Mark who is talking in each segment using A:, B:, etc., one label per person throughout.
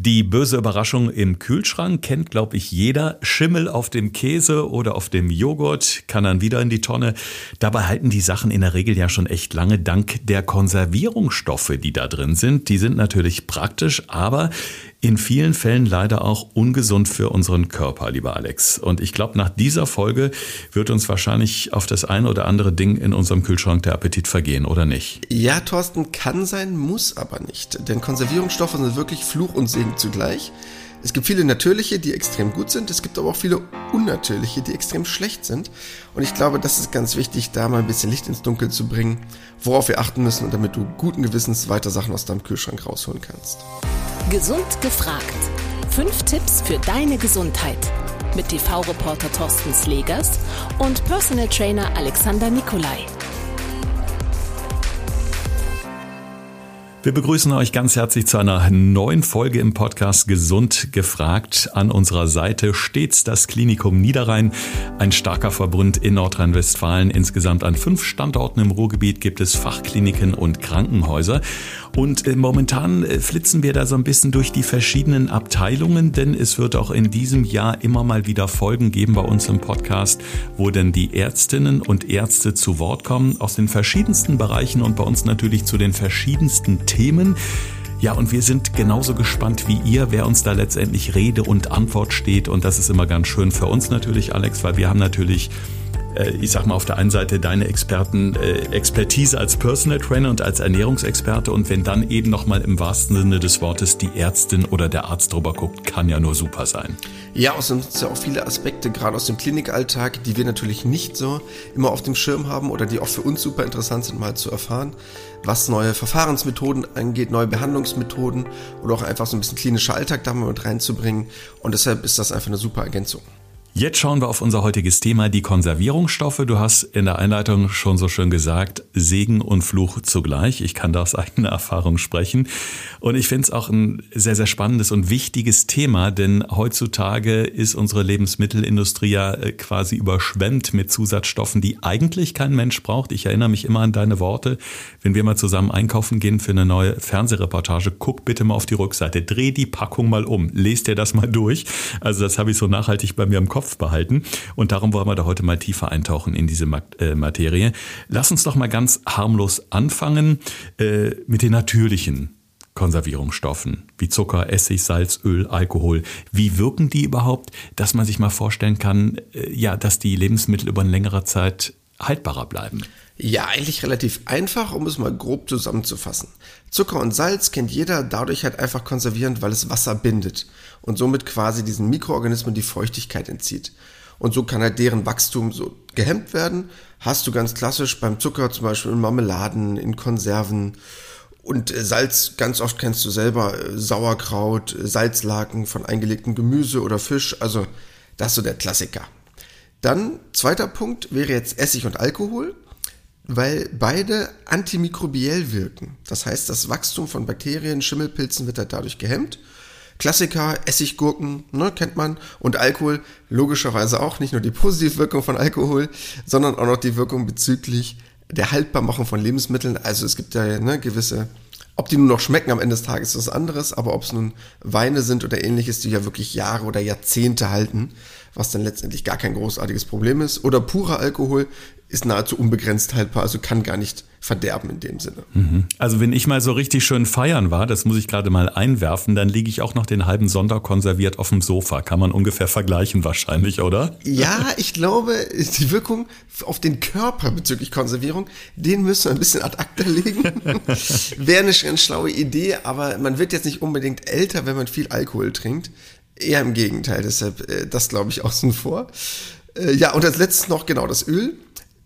A: Die böse Überraschung im Kühlschrank kennt, glaube ich, jeder. Schimmel auf dem Käse oder auf dem Joghurt kann dann wieder in die Tonne. Dabei halten die Sachen in der Regel ja schon echt lange, dank der Konservierungsstoffe, die da drin sind. Die sind natürlich praktisch, aber in vielen Fällen leider auch ungesund für unseren Körper, lieber Alex. Und ich glaube, nach dieser Folge wird uns wahrscheinlich auf das eine oder andere Ding in unserem Kühlschrank der Appetit vergehen, oder nicht?
B: Ja, Thorsten, kann sein, muss aber nicht. Denn Konservierungsstoffe sind wirklich Fluch und Segen zugleich. Es gibt viele natürliche, die extrem gut sind. Es gibt aber auch viele unnatürliche, die extrem schlecht sind. Und ich glaube, das ist ganz wichtig, da mal ein bisschen Licht ins Dunkel zu bringen, worauf wir achten müssen und damit du guten Gewissens weiter Sachen aus deinem Kühlschrank rausholen kannst.
C: Gesund gefragt. Fünf Tipps für deine Gesundheit. Mit TV-Reporter Thorsten Slegers und Personal Trainer Alexander Nikolai.
A: Wir begrüßen euch ganz herzlich zu einer neuen Folge im Podcast Gesund gefragt. An unserer Seite stets das Klinikum Niederrhein, ein starker Verbund in Nordrhein-Westfalen. Insgesamt an fünf Standorten im Ruhrgebiet gibt es Fachkliniken und Krankenhäuser. Und äh, momentan äh, flitzen wir da so ein bisschen durch die verschiedenen Abteilungen, denn es wird auch in diesem Jahr immer mal wieder Folgen geben bei uns im Podcast, wo denn die Ärztinnen und Ärzte zu Wort kommen aus den verschiedensten Bereichen und bei uns natürlich zu den verschiedensten Themen. Ja, und wir sind genauso gespannt wie ihr, wer uns da letztendlich Rede und Antwort steht. Und das ist immer ganz schön für uns natürlich, Alex, weil wir haben natürlich ich sag mal, auf der einen Seite deine Experten, äh, Expertise als Personal Trainer und als Ernährungsexperte und wenn dann eben nochmal im wahrsten Sinne des Wortes die Ärztin oder der Arzt drüber guckt, kann ja nur super sein.
B: Ja, außerdem sind es ja auch viele Aspekte, gerade aus dem Klinikalltag, die wir natürlich nicht so immer auf dem Schirm haben oder die auch für uns super interessant sind, mal zu erfahren, was neue Verfahrensmethoden angeht, neue Behandlungsmethoden oder auch einfach so ein bisschen klinischer Alltag da mal mit reinzubringen. Und deshalb ist das einfach eine super Ergänzung.
A: Jetzt schauen wir auf unser heutiges Thema, die Konservierungsstoffe. Du hast in der Einleitung schon so schön gesagt, Segen und Fluch zugleich. Ich kann da aus eigener Erfahrung sprechen. Und ich finde es auch ein sehr, sehr spannendes und wichtiges Thema, denn heutzutage ist unsere Lebensmittelindustrie ja äh, quasi überschwemmt mit Zusatzstoffen, die eigentlich kein Mensch braucht. Ich erinnere mich immer an deine Worte, wenn wir mal zusammen einkaufen gehen für eine neue Fernsehreportage. Guck bitte mal auf die Rückseite, dreh die Packung mal um, lest dir das mal durch. Also das habe ich so nachhaltig bei mir im Kopf Kopf behalten. Und darum wollen wir da heute mal tiefer eintauchen in diese äh, Materie. Lass uns doch mal ganz harmlos anfangen äh, mit den natürlichen Konservierungsstoffen wie Zucker, Essig, Salz, Öl, Alkohol. Wie wirken die überhaupt, dass man sich mal vorstellen kann, äh, ja, dass die Lebensmittel über eine längere Zeit haltbarer bleiben?
B: Ja, eigentlich relativ einfach, um es mal grob zusammenzufassen. Zucker und Salz kennt jeder dadurch halt einfach konservierend, weil es Wasser bindet und somit quasi diesen Mikroorganismen die Feuchtigkeit entzieht. Und so kann halt deren Wachstum so gehemmt werden. Hast du ganz klassisch beim Zucker zum Beispiel in Marmeladen, in Konserven und äh, Salz, ganz oft kennst du selber äh, Sauerkraut, äh, Salzlaken von eingelegtem Gemüse oder Fisch. Also das ist so der Klassiker. Dann zweiter Punkt wäre jetzt Essig und Alkohol weil beide antimikrobiell wirken. Das heißt, das Wachstum von Bakterien, Schimmelpilzen wird halt dadurch gehemmt. Klassiker, Essiggurken, ne, kennt man. Und Alkohol, logischerweise auch. Nicht nur die positive Wirkung von Alkohol, sondern auch noch die Wirkung bezüglich der Haltbarmachung von Lebensmitteln. Also es gibt ja ne, gewisse, ob die nun noch schmecken am Ende des Tages, ist was anderes. Aber ob es nun Weine sind oder ähnliches, die ja wirklich Jahre oder Jahrzehnte halten, was dann letztendlich gar kein großartiges Problem ist. Oder purer Alkohol ist nahezu unbegrenzt haltbar, also kann gar nicht verderben in dem Sinne.
A: Mhm. Also wenn ich mal so richtig schön feiern war, das muss ich gerade mal einwerfen, dann liege ich auch noch den halben Sonntag konserviert auf dem Sofa. Kann man ungefähr vergleichen wahrscheinlich, oder?
B: Ja, ich glaube, die Wirkung auf den Körper bezüglich Konservierung, den müssen wir ein bisschen ad acta legen. Wäre eine ganz schlaue Idee, aber man wird jetzt nicht unbedingt älter, wenn man viel Alkohol trinkt. Eher im Gegenteil, deshalb äh, das glaube ich außen vor. Äh, ja, und als letztes noch genau das Öl.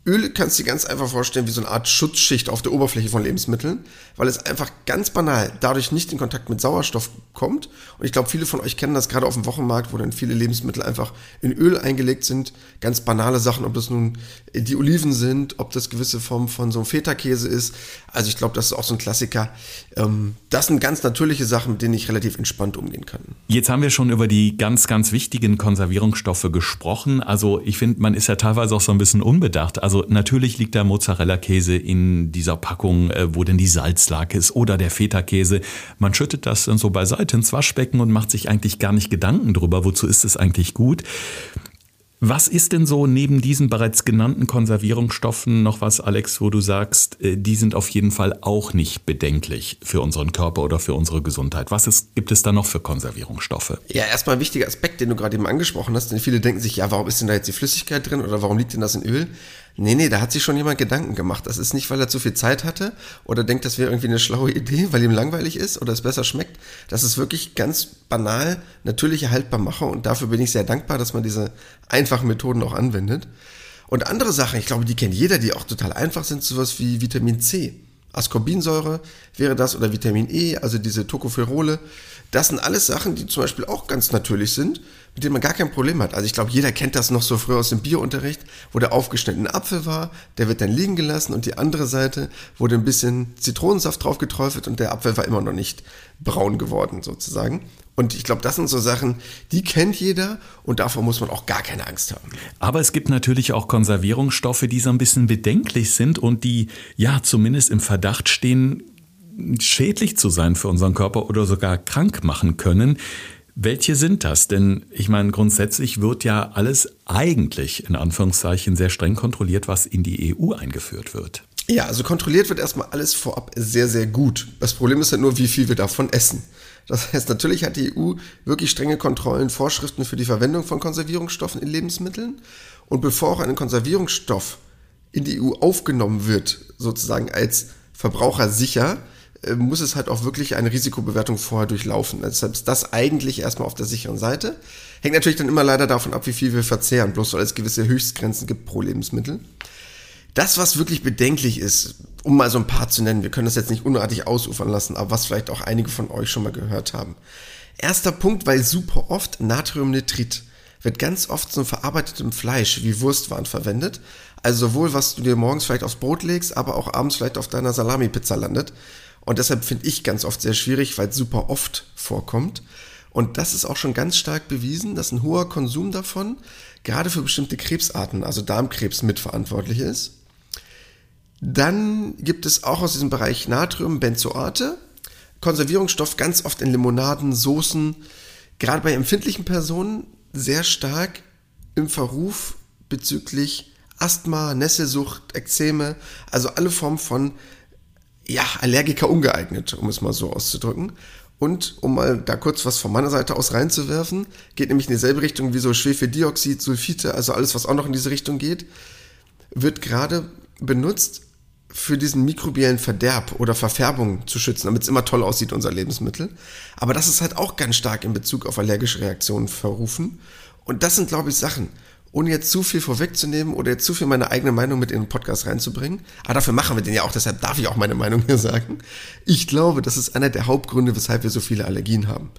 B: Öl kannst du dir ganz einfach vorstellen wie so eine Art Schutzschicht auf der Oberfläche von Lebensmitteln, weil es einfach ganz banal dadurch nicht in Kontakt mit Sauerstoff kommt. Und ich glaube, viele von euch kennen das gerade auf dem Wochenmarkt, wo dann viele Lebensmittel einfach in Öl eingelegt sind. Ganz banale Sachen, ob das nun die Oliven sind, ob das gewisse Formen von so einem Feta-Käse ist. Also ich glaube, das ist auch so ein Klassiker. Ähm, das sind ganz natürliche Sachen, mit denen ich relativ entspannt umgehen kann.
A: Jetzt haben wir schon über die ganz, ganz wichtigen Konservierungsstoffe gesprochen. Also ich finde, man ist ja teilweise auch so ein bisschen unbedacht. Also Also natürlich liegt der Mozzarella-Käse in dieser Packung, äh, wo denn die Salzlake ist oder der Feta-Käse. Man schüttet das dann so beiseite ins Waschbecken und macht sich eigentlich gar nicht Gedanken drüber, wozu ist es eigentlich gut. Was ist denn so neben diesen bereits genannten Konservierungsstoffen noch was, Alex, wo du sagst, äh, die sind auf jeden Fall auch nicht bedenklich für unseren Körper oder für unsere Gesundheit? Was ist, gibt es da noch für Konservierungsstoffe?
B: Ja, erstmal ein wichtiger Aspekt, den du gerade eben angesprochen hast, denn viele denken sich, ja, warum ist denn da jetzt die Flüssigkeit drin oder warum liegt denn das in Öl? Nee, nee, da hat sich schon jemand Gedanken gemacht. Das ist nicht, weil er zu viel Zeit hatte oder denkt, das wäre irgendwie eine schlaue Idee, weil ihm langweilig ist oder es besser schmeckt. Das ist wirklich ganz banal natürliche Haltbarmacher und dafür bin ich sehr dankbar, dass man diese einfachen Methoden auch anwendet. Und andere Sachen, ich glaube, die kennt jeder, die auch total einfach sind, sowas wie Vitamin C. Ascorbinsäure wäre das oder Vitamin E, also diese Tocopherole. Das sind alles Sachen, die zum Beispiel auch ganz natürlich sind, mit denen man gar kein Problem hat. Also ich glaube, jeder kennt das noch so früher aus dem Biounterricht, wo der aufgeschnittene Apfel war, der wird dann liegen gelassen und die andere Seite wurde ein bisschen Zitronensaft drauf geträufelt und der Apfel war immer noch nicht braun geworden sozusagen. Und ich glaube, das sind so Sachen, die kennt jeder und davor muss man auch gar keine Angst haben.
A: Aber es gibt natürlich auch Konservierungsstoffe, die so ein bisschen bedenklich sind und die ja zumindest im Verdacht stehen, schädlich zu sein für unseren Körper oder sogar krank machen können. Welche sind das? Denn ich meine, grundsätzlich wird ja alles eigentlich in Anführungszeichen sehr streng kontrolliert, was in die EU eingeführt wird.
B: Ja, also kontrolliert wird erstmal alles vorab sehr, sehr gut. Das Problem ist ja nur, wie viel wir davon essen. Das heißt, natürlich hat die EU wirklich strenge Kontrollen, Vorschriften für die Verwendung von Konservierungsstoffen in Lebensmitteln. Und bevor auch ein Konservierungsstoff in die EU aufgenommen wird, sozusagen als Verbraucher sicher, äh, muss es halt auch wirklich eine Risikobewertung vorher durchlaufen. Deshalb ist das eigentlich erstmal auf der sicheren Seite. Hängt natürlich dann immer leider davon ab, wie viel wir verzehren, bloß weil es gewisse Höchstgrenzen gibt pro Lebensmittel. Das, was wirklich bedenklich ist, um mal so ein paar zu nennen, wir können das jetzt nicht unartig ausufern lassen, aber was vielleicht auch einige von euch schon mal gehört haben. Erster Punkt, weil super oft Natriumnitrit wird ganz oft zum verarbeitetem Fleisch wie Wurstwaren verwendet. Also sowohl was du dir morgens vielleicht aufs Brot legst, aber auch abends vielleicht auf deiner Salami-Pizza landet. Und deshalb finde ich ganz oft sehr schwierig, weil es super oft vorkommt. Und das ist auch schon ganz stark bewiesen, dass ein hoher Konsum davon gerade für bestimmte Krebsarten, also Darmkrebs, mitverantwortlich ist. Dann gibt es auch aus diesem Bereich Natrium Benzoate, Konservierungsstoff ganz oft in Limonaden, Soßen, gerade bei empfindlichen Personen sehr stark im Verruf bezüglich Asthma, Nesselsucht, Ekzeme, also alle Formen von ja, Allergiker ungeeignet, um es mal so auszudrücken. Und um mal da kurz was von meiner Seite aus reinzuwerfen, geht nämlich in dieselbe Richtung wie so Schwefeldioxid, Sulfite, also alles, was auch noch in diese Richtung geht, wird gerade benutzt, für diesen mikrobiellen Verderb oder Verfärbung zu schützen, damit es immer toll aussieht, unser Lebensmittel. Aber das ist halt auch ganz stark in Bezug auf allergische Reaktionen verrufen. Und das sind, glaube ich, Sachen, ohne jetzt zu viel vorwegzunehmen oder jetzt zu viel meine eigene Meinung mit in den Podcast reinzubringen. Aber dafür machen wir den ja auch, deshalb darf ich auch meine Meinung hier sagen. Ich glaube, das ist einer der Hauptgründe, weshalb wir so viele Allergien haben.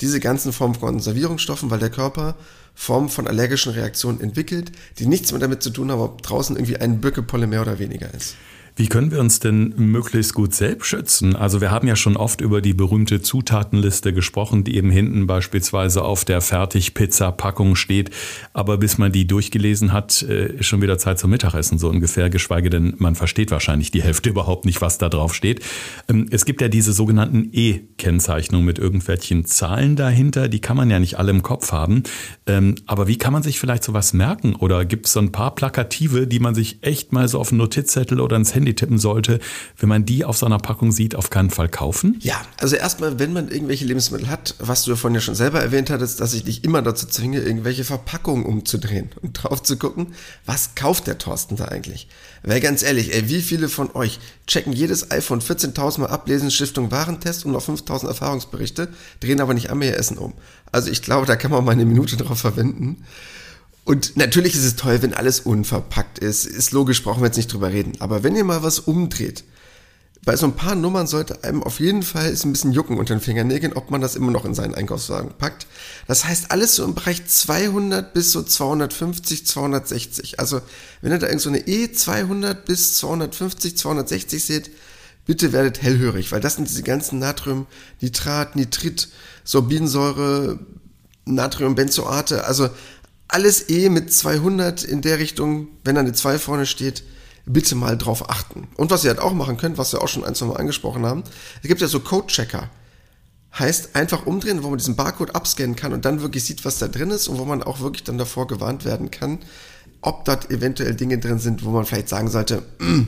B: Diese ganzen Formen von Konservierungsstoffen, weil der Körper Formen von allergischen Reaktionen entwickelt, die nichts mehr damit zu tun haben, ob draußen irgendwie ein Birkepolle mehr oder weniger ist.
A: Wie können wir uns denn möglichst gut selbst schützen? Also wir haben ja schon oft über die berühmte Zutatenliste gesprochen, die eben hinten beispielsweise auf der Fertigpizza-Packung steht. Aber bis man die durchgelesen hat, äh, ist schon wieder Zeit zum Mittagessen so ungefähr, geschweige denn man versteht wahrscheinlich die Hälfte überhaupt nicht, was da drauf steht. Ähm, es gibt ja diese sogenannten E-Kennzeichnungen mit irgendwelchen Zahlen dahinter, die kann man ja nicht alle im Kopf haben. Ähm, aber wie kann man sich vielleicht sowas merken? Oder gibt es so ein paar Plakative, die man sich echt mal so auf einen Notizzettel oder ins Handy Handy tippen sollte, wenn man die auf so einer Packung sieht, auf keinen Fall kaufen?
B: Ja, also erstmal, wenn man irgendwelche Lebensmittel hat, was du davon ja schon selber erwähnt hattest, dass ich dich immer dazu zwinge, irgendwelche Verpackungen umzudrehen und drauf zu gucken, was kauft der Thorsten da eigentlich? Weil ganz ehrlich, ey, wie viele von euch checken jedes iPhone 14.000 Mal ablesen, Stiftung Warentest und noch 5.000 Erfahrungsberichte, drehen aber nicht ihr Essen um. Also ich glaube, da kann man mal eine Minute drauf verwenden. Und natürlich ist es toll, wenn alles unverpackt ist. Ist logisch, brauchen wir jetzt nicht drüber reden. Aber wenn ihr mal was umdreht, bei so ein paar Nummern sollte einem auf jeden Fall ist ein bisschen jucken unter den Fingernägeln, ob man das immer noch in seinen Einkaufswagen packt. Das heißt, alles so im Bereich 200 bis so 250, 260. Also, wenn ihr da irgend so eine E 200 bis 250, 260 seht, bitte werdet hellhörig, weil das sind diese ganzen Natrium, Nitrat, Nitrit, Sorbinsäure, Natriumbenzoate, also alles eh mit 200 in der Richtung, wenn da eine 2 vorne steht, bitte mal drauf achten. Und was ihr halt auch machen könnt, was wir auch schon ein, zwei Mal angesprochen haben, es gibt ja so Code-Checker. Heißt einfach umdrehen, wo man diesen Barcode abscannen kann und dann wirklich sieht, was da drin ist und wo man auch wirklich dann davor gewarnt werden kann, ob dort eventuell Dinge drin sind, wo man vielleicht sagen sollte, mm,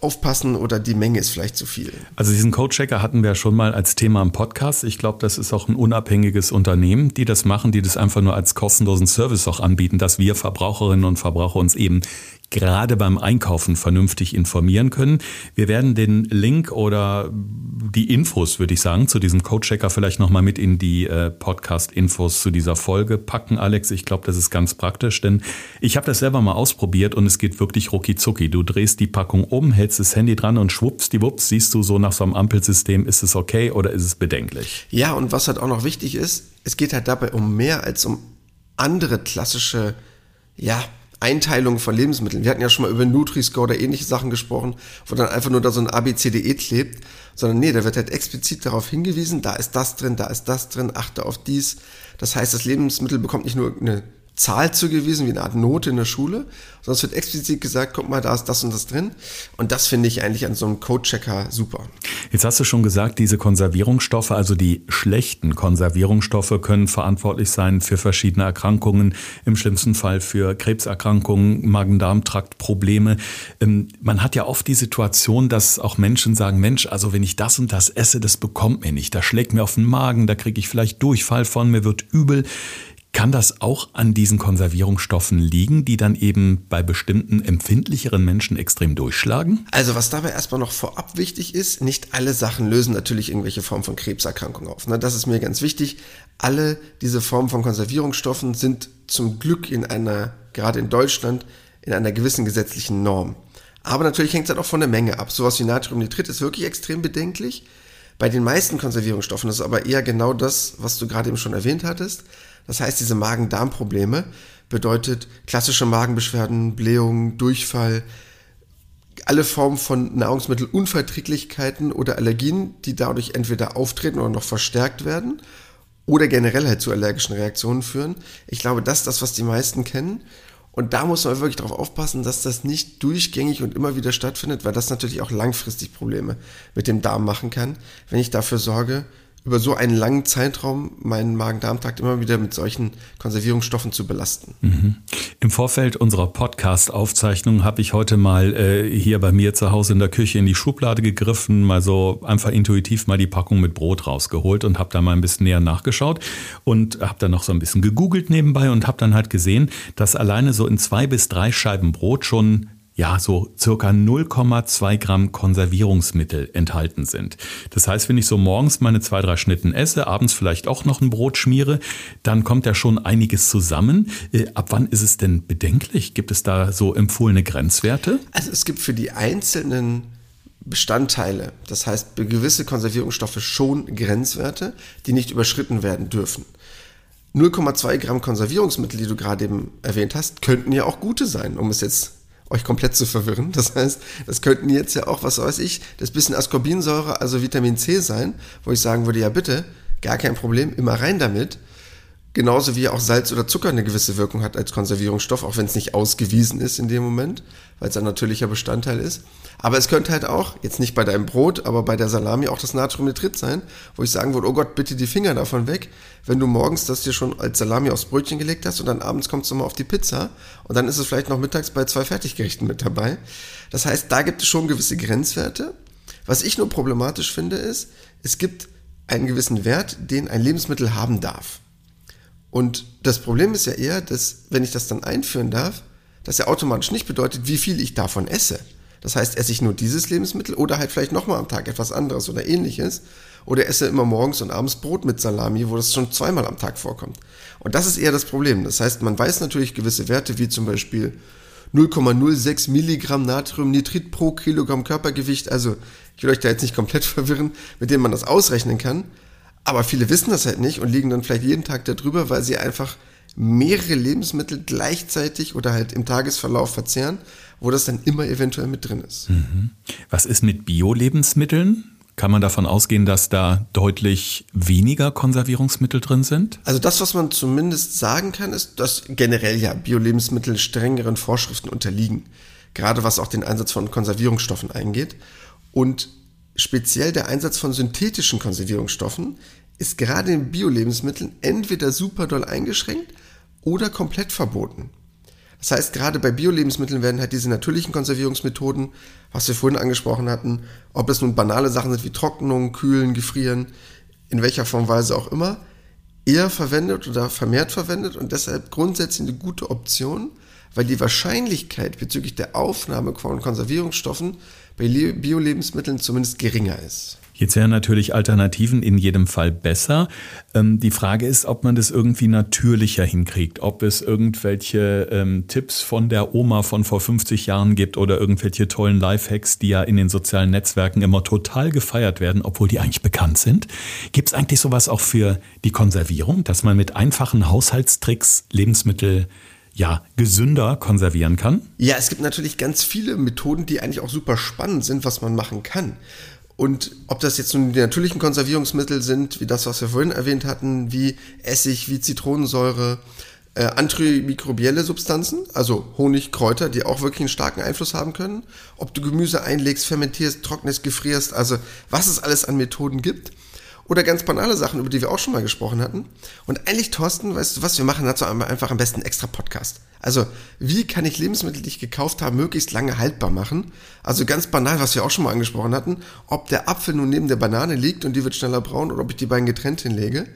B: aufpassen oder die Menge ist vielleicht zu viel.
A: Also diesen Code-Checker hatten wir schon mal als Thema im Podcast. Ich glaube, das ist auch ein unabhängiges Unternehmen, die das machen, die das einfach nur als kostenlosen Service auch anbieten, dass wir Verbraucherinnen und Verbraucher uns eben gerade beim Einkaufen vernünftig informieren können. Wir werden den Link oder die Infos, würde ich sagen, zu diesem Codechecker vielleicht nochmal mit in die äh, Podcast-Infos zu dieser Folge packen, Alex. Ich glaube, das ist ganz praktisch, denn ich habe das selber mal ausprobiert und es geht wirklich rucki. Du drehst die Packung um, hältst das Handy dran und schwuppsdiwupps siehst du so nach so einem Ampelsystem, ist es okay oder ist es bedenklich?
B: Ja, und was halt auch noch wichtig ist, es geht halt dabei um mehr als um andere klassische, ja, Einteilung von Lebensmitteln. Wir hatten ja schon mal über Nutri-Score oder ähnliche Sachen gesprochen, wo dann einfach nur da so ein ABCDE klebt, sondern nee, da wird halt explizit darauf hingewiesen, da ist das drin, da ist das drin, achte auf dies. Das heißt, das Lebensmittel bekommt nicht nur eine Zahl zugewiesen, wie eine Art Note in der Schule, sondern es wird explizit gesagt, guck mal, da ist das und das drin. Und das finde ich eigentlich an so einem Code-Checker super.
A: Jetzt hast du schon gesagt, diese Konservierungsstoffe, also die schlechten Konservierungsstoffe können verantwortlich sein für verschiedene Erkrankungen, im schlimmsten Fall für Krebserkrankungen, Magen-Darm-Trakt-Probleme. Ähm, man hat ja oft die Situation, dass auch Menschen sagen, Mensch, also wenn ich das und das esse, das bekommt mir nicht, das schlägt mir auf den Magen, da kriege ich vielleicht Durchfall von, mir wird übel. Kann das auch an diesen Konservierungsstoffen liegen, die dann eben bei bestimmten empfindlicheren Menschen extrem durchschlagen?
B: Also was dabei erstmal noch vorab wichtig ist, nicht alle Sachen lösen natürlich irgendwelche Formen von Krebserkrankungen auf. Ne? Das ist mir ganz wichtig. Alle diese Formen von Konservierungsstoffen sind zum Glück in einer, gerade in Deutschland, in einer gewissen gesetzlichen Norm. Aber natürlich hängt es halt auch von der Menge ab. Sowas wie Natriumnitrit ist wirklich extrem bedenklich. Bei den meisten Konservierungsstoffen ist es aber eher genau das, was du gerade eben schon erwähnt hattest. Das heißt, diese Magen-Darm-Probleme bedeutet klassische Magenbeschwerden, Blähungen, Durchfall, alle Formen von Nahrungsmittelunverträglichkeiten oder Allergien, die dadurch entweder auftreten oder noch verstärkt werden oder generell halt zu allergischen Reaktionen führen. Ich glaube, das ist das, was die meisten kennen. Und da muss man wirklich darauf aufpassen, dass das nicht durchgängig und immer wieder stattfindet, weil das natürlich auch langfristig Probleme mit dem Darm machen kann, wenn ich dafür sorge, über so einen langen Zeitraum meinen Magen-Darm-Trakt immer wieder mit solchen Konservierungsstoffen zu belasten.
A: Mhm. Im Vorfeld unserer Podcast-Aufzeichnung habe ich heute mal äh, hier bei mir zu Hause in der Küche in die Schublade gegriffen, mal so einfach intuitiv mal die Packung mit Brot rausgeholt und habe da mal ein bisschen näher nachgeschaut und habe dann noch so ein bisschen gegoogelt nebenbei und habe dann halt gesehen, dass alleine so in zwei bis drei Scheiben Brot schon ja, so circa 0,2 Gramm Konservierungsmittel enthalten sind. Das heißt, wenn ich so morgens meine zwei, drei Schnitten esse, abends vielleicht auch noch ein Brot schmiere, dann kommt da schon einiges zusammen. Äh, ab wann ist es denn bedenklich? Gibt es da so empfohlene Grenzwerte?
B: Also es gibt für die einzelnen Bestandteile, das heißt gewisse Konservierungsstoffe schon Grenzwerte, die nicht überschritten werden dürfen. 0,2 Gramm Konservierungsmittel, die du gerade eben erwähnt hast, könnten ja auch gute sein, um es jetzt euch komplett zu verwirren. Das heißt, das könnten jetzt ja auch, was weiß ich, das bisschen Ascorbinsäure, also Vitamin C sein, wo ich sagen würde, ja bitte, gar kein Problem, immer rein damit. Genauso wie auch Salz oder Zucker eine gewisse Wirkung hat als Konservierungsstoff, auch wenn es nicht ausgewiesen ist in dem Moment, weil es ein natürlicher Bestandteil ist. Aber es könnte halt auch, jetzt nicht bei deinem Brot, aber bei der Salami auch das Natriumnitrit sein, wo ich sagen würde, oh Gott, bitte die Finger davon weg, wenn du morgens das dir schon als Salami aufs Brötchen gelegt hast und dann abends kommst du mal auf die Pizza und dann ist es vielleicht noch mittags bei zwei Fertiggerichten mit dabei. Das heißt, da gibt es schon gewisse Grenzwerte. Was ich nur problematisch finde, ist, es gibt einen gewissen Wert, den ein Lebensmittel haben darf. Und das Problem ist ja eher, dass wenn ich das dann einführen darf, das ja automatisch nicht bedeutet, wie viel ich davon esse. Das heißt, esse ich nur dieses Lebensmittel oder halt vielleicht nochmal am Tag etwas anderes oder ähnliches. Oder esse immer morgens und abends Brot mit Salami, wo das schon zweimal am Tag vorkommt. Und das ist eher das Problem. Das heißt, man weiß natürlich gewisse Werte, wie zum Beispiel 0,06 Milligramm Natriumnitrit pro Kilogramm Körpergewicht. Also, ich will euch da jetzt nicht komplett verwirren, mit denen man das ausrechnen kann. Aber viele wissen das halt nicht und liegen dann vielleicht jeden Tag darüber, weil sie einfach mehrere Lebensmittel gleichzeitig oder halt im Tagesverlauf verzehren, wo das dann immer eventuell mit drin ist.
A: Mhm. Was ist mit Bio-Lebensmitteln? Kann man davon ausgehen, dass da deutlich weniger Konservierungsmittel drin sind?
B: Also das, was man zumindest sagen kann, ist, dass generell ja Bio-Lebensmittel strengeren Vorschriften unterliegen. Gerade was auch den Einsatz von Konservierungsstoffen eingeht. Und speziell der Einsatz von synthetischen Konservierungsstoffen ist gerade in Bio-Lebensmitteln entweder super doll eingeschränkt oder komplett verboten. Das heißt, gerade bei Bio-Lebensmitteln werden halt diese natürlichen Konservierungsmethoden, was wir vorhin angesprochen hatten, ob es nun banale Sachen sind wie Trocknung, Kühlen, Gefrieren, in welcher Form Weise auch immer, eher verwendet oder vermehrt verwendet und deshalb grundsätzlich eine gute Option, weil die Wahrscheinlichkeit bezüglich der Aufnahme von Konservierungsstoffen bei Bio-Lebensmitteln zumindest geringer ist.
A: Jetzt wären natürlich Alternativen in jedem Fall besser. Ähm, die Frage ist, ob man das irgendwie natürlicher hinkriegt, ob es irgendwelche ähm, Tipps von der Oma von vor 50 Jahren gibt oder irgendwelche tollen Lifehacks, die ja in den sozialen Netzwerken immer total gefeiert werden, obwohl die eigentlich bekannt sind. Gibt es eigentlich sowas auch für die Konservierung, dass man mit einfachen Haushaltstricks Lebensmittel ja, gesünder konservieren kann?
B: Ja, es gibt natürlich ganz viele Methoden, die eigentlich auch super spannend sind, was man machen kann. Und ob das jetzt nun die natürlichen Konservierungsmittel sind, wie das, was wir vorhin erwähnt hatten, wie Essig, wie Zitronensäure, äh, antimikrobielle Substanzen, also Honig, Kräuter, die auch wirklich einen starken Einfluss haben können. Ob du Gemüse einlegst, fermentierst, trocknest, gefrierst, also was es alles an Methoden gibt. Oder ganz banale Sachen, über die wir auch schon mal gesprochen hatten. Und eigentlich, Thorsten, weißt du was, wir machen dazu einfach am besten einen extra Podcast. Also, wie kann ich Lebensmittel, die ich gekauft habe, möglichst lange haltbar machen? Also ganz banal, was wir auch schon mal angesprochen hatten, ob der Apfel nun neben der Banane liegt und die wird schneller braun oder ob ich die beiden getrennt hinlege.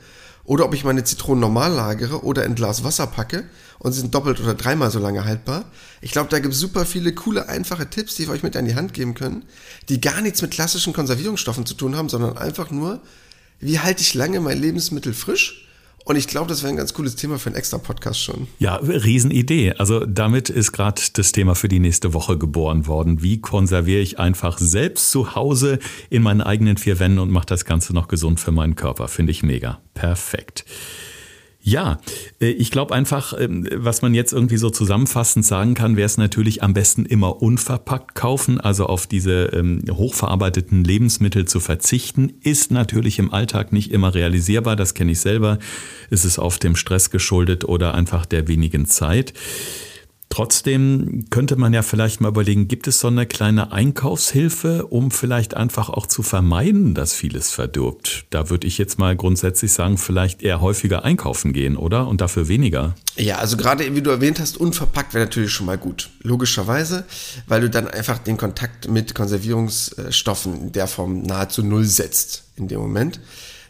B: Oder ob ich meine Zitronen normal lagere oder in Glas Wasser packe und sie sind doppelt oder dreimal so lange haltbar. Ich glaube, da gibt es super viele coole, einfache Tipps, die wir euch mit an die Hand geben können, die gar nichts mit klassischen Konservierungsstoffen zu tun haben, sondern einfach nur wie halte ich lange mein Lebensmittel frisch? Und ich glaube, das wäre ein ganz cooles Thema für einen extra Podcast schon.
A: Ja, Riesenidee. Also damit ist gerade das Thema für die nächste Woche geboren worden. Wie konserviere ich einfach selbst zu Hause in meinen eigenen vier Wänden und mache das Ganze noch gesund für meinen Körper? Finde ich mega. Perfekt. Ja, äh, ich glaube einfach, ähm, was man jetzt irgendwie so zusammenfassend sagen kann, wäre es natürlich am besten immer unverpackt kaufen, also auf diese ähm, hochverarbeiteten Lebensmittel zu verzichten, ist natürlich im Alltag nicht immer realisierbar, das kenne ich selber, ist es oft dem Stress geschuldet oder einfach der wenigen Zeit. Trotzdem könnte man ja vielleicht mal überlegen, gibt es so eine kleine Einkaufshilfe, um vielleicht einfach auch zu vermeiden, dass vieles verdirbt? Da würde ich jetzt mal grundsätzlich sagen, vielleicht eher häufiger einkaufen gehen, oder? Und dafür weniger.
B: Ja, also gerade wie du erwähnt hast, unverpackt wäre natürlich schon mal gut. Logischerweise, weil du dann einfach den Kontakt mit Konservierungsstoffen in der Form nahezu null setzt in dem Moment.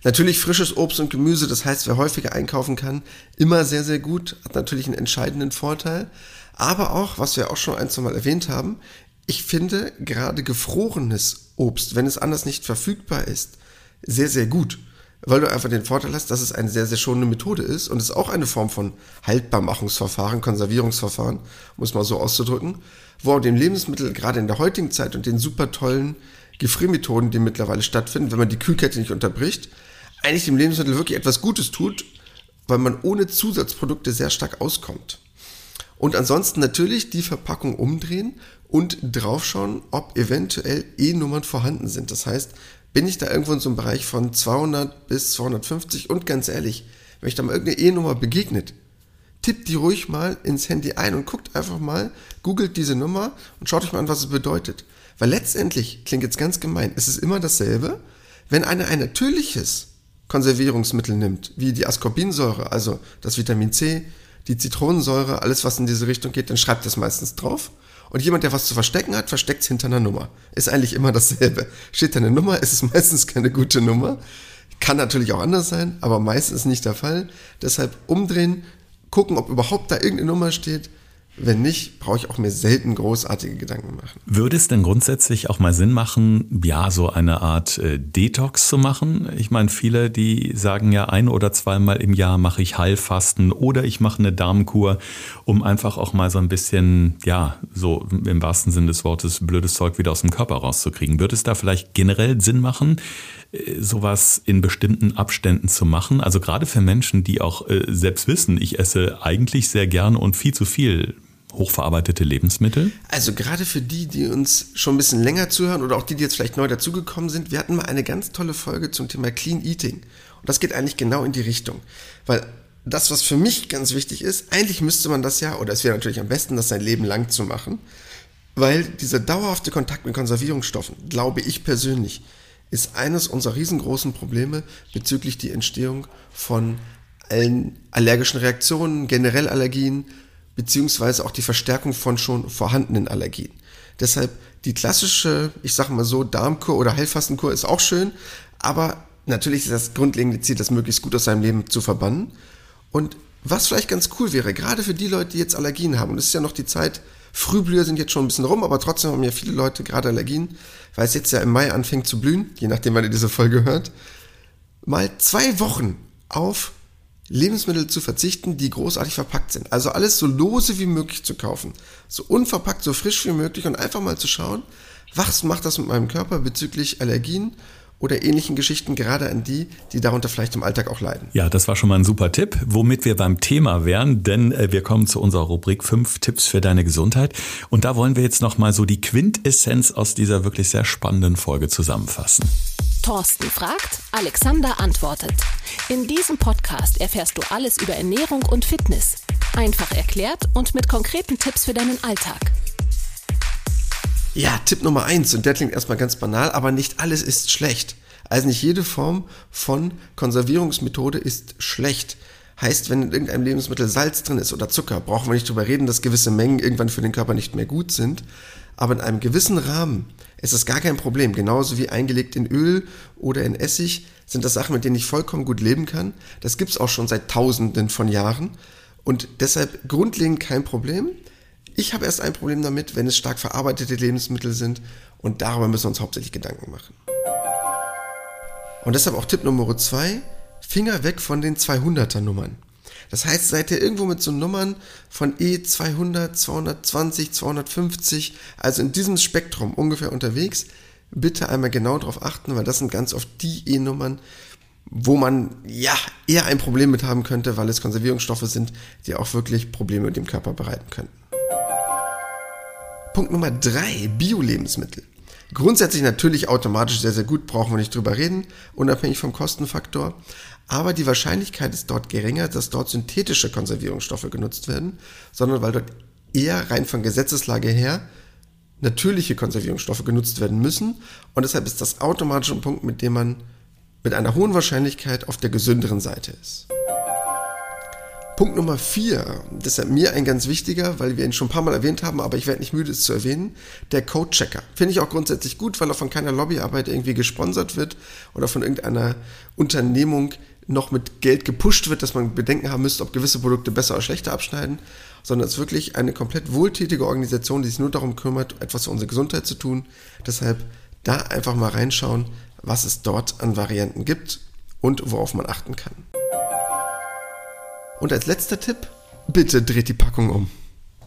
B: Natürlich frisches Obst und Gemüse, das heißt, wer häufiger einkaufen kann, immer sehr, sehr gut, hat natürlich einen entscheidenden Vorteil. Aber auch, was wir auch schon ein, zwei Mal erwähnt haben, ich finde gerade gefrorenes Obst, wenn es anders nicht verfügbar ist, sehr, sehr gut. Weil du einfach den Vorteil hast, dass es eine sehr, sehr schonende Methode ist und es auch eine Form von Haltbarmachungsverfahren, Konservierungsverfahren, muss man so auszudrücken, wo dem Lebensmittel gerade in der heutigen Zeit und den super tollen Gefriermethoden, die mittlerweile stattfinden, wenn man die Kühlkette nicht unterbricht, eigentlich dem Lebensmittel wirklich etwas Gutes tut, weil man ohne Zusatzprodukte sehr stark auskommt. Und ansonsten natürlich die Verpackung umdrehen und draufschauen, ob eventuell E-Nummern vorhanden sind. Das heißt, bin ich da irgendwo in so einem Bereich von 200 bis 250 und ganz ehrlich, wenn ich da mal irgendeine E-Nummer begegnet, tippt die ruhig mal ins Handy ein und guckt einfach mal, googelt diese Nummer und schaut euch mal an, was es bedeutet. Weil letztendlich, klingt jetzt ganz gemein, es ist immer dasselbe, wenn einer ein natürliches Konservierungsmittel nimmt, wie die Ascorbinsäure, also das Vitamin C, die Zitronensäure, alles was in diese Richtung geht, dann schreibt das meistens drauf. Und jemand, der was zu verstecken hat, versteckt es hinter einer Nummer. Ist eigentlich immer dasselbe. Steht da eine Nummer, ist es meistens keine gute Nummer. Kann natürlich auch anders sein, aber meistens nicht der Fall. Deshalb umdrehen, gucken, ob überhaupt da irgendeine Nummer steht wenn nicht, brauche ich auch mir selten großartige Gedanken machen.
A: Würde es denn grundsätzlich auch mal Sinn machen, ja, so eine Art äh, Detox zu machen? Ich meine, viele, die sagen ja, ein oder zweimal im Jahr mache ich Heilfasten oder ich mache eine Darmkur, um einfach auch mal so ein bisschen, ja, so im wahrsten Sinne des Wortes, blödes Zeug wieder aus dem Körper rauszukriegen. Würde es da vielleicht generell Sinn machen, äh, sowas in bestimmten Abständen zu machen? Also gerade für Menschen, die auch äh, selbst wissen, ich esse eigentlich sehr gerne und viel zu viel hochverarbeitete Lebensmittel?
B: Also gerade für die, die uns schon ein bisschen länger zuhören oder auch die, die jetzt vielleicht neu dazugekommen sind, wir hatten mal eine ganz tolle Folge zum Thema Clean Eating. Und das geht eigentlich genau in die Richtung. Weil das, was für mich ganz wichtig ist, eigentlich müsste man das ja, oder es wäre natürlich am besten, das sein Leben lang zu machen, weil dieser dauerhafte Kontakt mit Konservierungsstoffen, glaube ich persönlich, ist eines unserer riesengroßen Probleme bezüglich die Entstehung von allen allergischen Reaktionen, generell Allergien, beziehungsweise auch die Verstärkung von schon vorhandenen Allergien. Deshalb die klassische, ich sage mal so, Darmkur oder Heilfastenkur ist auch schön, aber natürlich ist das grundlegende Ziel, das möglichst gut aus seinem Leben zu verbannen. Und was vielleicht ganz cool wäre, gerade für die Leute, die jetzt Allergien haben, und es ist ja noch die Zeit, Frühblüher sind jetzt schon ein bisschen rum, aber trotzdem haben ja viele Leute gerade Allergien, weil es jetzt ja im Mai anfängt zu blühen, je nachdem, wann ihr diese Folge hört, mal zwei Wochen auf Lebensmittel zu verzichten, die großartig verpackt sind. Also alles so lose wie möglich zu kaufen. So unverpackt, so frisch wie möglich und einfach mal zu schauen, was macht das mit meinem Körper bezüglich Allergien oder ähnlichen Geschichten, gerade an die, die darunter vielleicht im Alltag auch leiden.
A: Ja, das war schon mal ein super Tipp, womit wir beim Thema wären, denn äh, wir kommen zu unserer Rubrik 5 Tipps für deine Gesundheit. Und da wollen wir jetzt nochmal so die Quintessenz aus dieser wirklich sehr spannenden Folge zusammenfassen.
C: Thorsten fragt, Alexander antwortet. In diesem Podcast erfährst du alles über Ernährung und Fitness. Einfach erklärt und mit konkreten Tipps für deinen Alltag.
B: Ja, Tipp Nummer eins und der klingt erstmal ganz banal, aber nicht alles ist schlecht. Also nicht jede Form von Konservierungsmethode ist schlecht. Heißt, wenn in irgendeinem Lebensmittel Salz drin ist oder Zucker, brauchen wir nicht drüber reden, dass gewisse Mengen irgendwann für den Körper nicht mehr gut sind. Aber in einem gewissen Rahmen ist das gar kein Problem. Genauso wie eingelegt in Öl oder in Essig sind das Sachen, mit denen ich vollkommen gut leben kann. Das gibt's auch schon seit Tausenden von Jahren. Und deshalb grundlegend kein Problem. Ich habe erst ein Problem damit, wenn es stark verarbeitete Lebensmittel sind und darüber müssen wir uns hauptsächlich Gedanken machen. Und deshalb auch Tipp Nummer zwei, Finger weg von den 200er Nummern. Das heißt, seid ihr irgendwo mit so Nummern von E200, 220, 250, also in diesem Spektrum ungefähr unterwegs, bitte einmal genau darauf achten, weil das sind ganz oft die E-Nummern, wo man ja eher ein Problem mit haben könnte, weil es Konservierungsstoffe sind, die auch wirklich Probleme mit dem Körper bereiten könnten. Punkt Nummer drei, Bio-Lebensmittel. Grundsätzlich natürlich automatisch sehr, sehr gut, brauchen wir nicht drüber reden, unabhängig vom Kostenfaktor. Aber die Wahrscheinlichkeit ist dort geringer, dass dort synthetische Konservierungsstoffe genutzt werden, sondern weil dort eher rein von Gesetzeslage her natürliche Konservierungsstoffe genutzt werden müssen. Und deshalb ist das automatisch ein Punkt, mit dem man mit einer hohen Wahrscheinlichkeit auf der gesünderen Seite ist. Punkt Nummer vier, deshalb mir ein ganz wichtiger, weil wir ihn schon ein paar Mal erwähnt haben, aber ich werde nicht müde, es zu erwähnen, der Code-Checker. Finde ich auch grundsätzlich gut, weil er von keiner Lobbyarbeit irgendwie gesponsert wird oder von irgendeiner Unternehmung noch mit Geld gepusht wird, dass man Bedenken haben müsste, ob gewisse Produkte besser oder schlechter abschneiden, sondern es ist wirklich eine komplett wohltätige Organisation, die sich nur darum kümmert, etwas für unsere Gesundheit zu tun. Deshalb da einfach mal reinschauen, was es dort an Varianten gibt und worauf man achten kann. Und als letzter Tipp, bitte dreht die Packung um.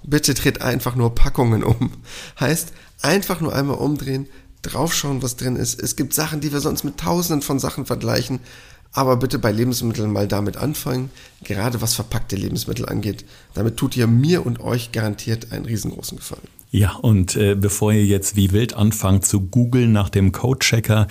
B: Bitte dreht einfach nur Packungen um. Heißt, einfach nur einmal umdrehen, draufschauen, was drin ist. Es gibt Sachen, die wir sonst mit tausenden von Sachen vergleichen. Aber bitte bei Lebensmitteln mal damit anfangen, gerade was verpackte Lebensmittel angeht. Damit tut ihr mir und euch garantiert einen riesengroßen Gefallen.
A: Ja, und äh, bevor ihr jetzt wie wild anfangt zu googeln nach dem Code-Checker,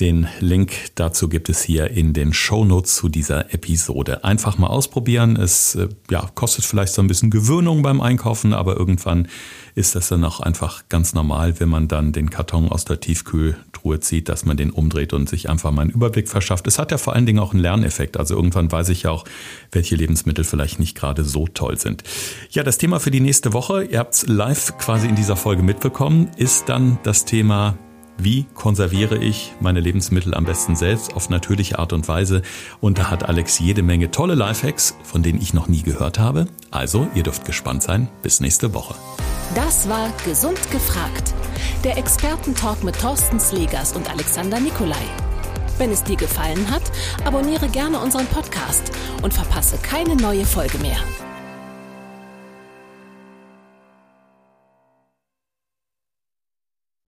A: den Link dazu gibt es hier in den Shownotes zu dieser Episode. Einfach mal ausprobieren. Es äh, ja, kostet vielleicht so ein bisschen Gewöhnung beim Einkaufen, aber irgendwann ist das dann auch einfach ganz normal, wenn man dann den Karton aus der Tiefkühltruhe zieht, dass man den umdreht und sich einfach mal einen Überblick verschafft. Es hat ja vor allen Dingen auch einen Lerneffekt. Also irgendwann weiß ich ja auch, welche Lebensmittel vielleicht nicht gerade so toll sind. Ja, das Thema für die nächste Woche, ihr habt es live quasi in dieser Folge mitbekommen, ist dann das Thema wie konserviere ich meine Lebensmittel am besten selbst auf natürliche Art und Weise? Und da hat Alex jede Menge tolle Lifehacks, von denen ich noch nie gehört habe. Also, ihr dürft gespannt sein. Bis nächste Woche.
C: Das war Gesund gefragt. Der Expertentalk mit Thorsten Slegers und Alexander Nikolai. Wenn es dir gefallen hat, abonniere gerne unseren Podcast und verpasse keine neue Folge mehr.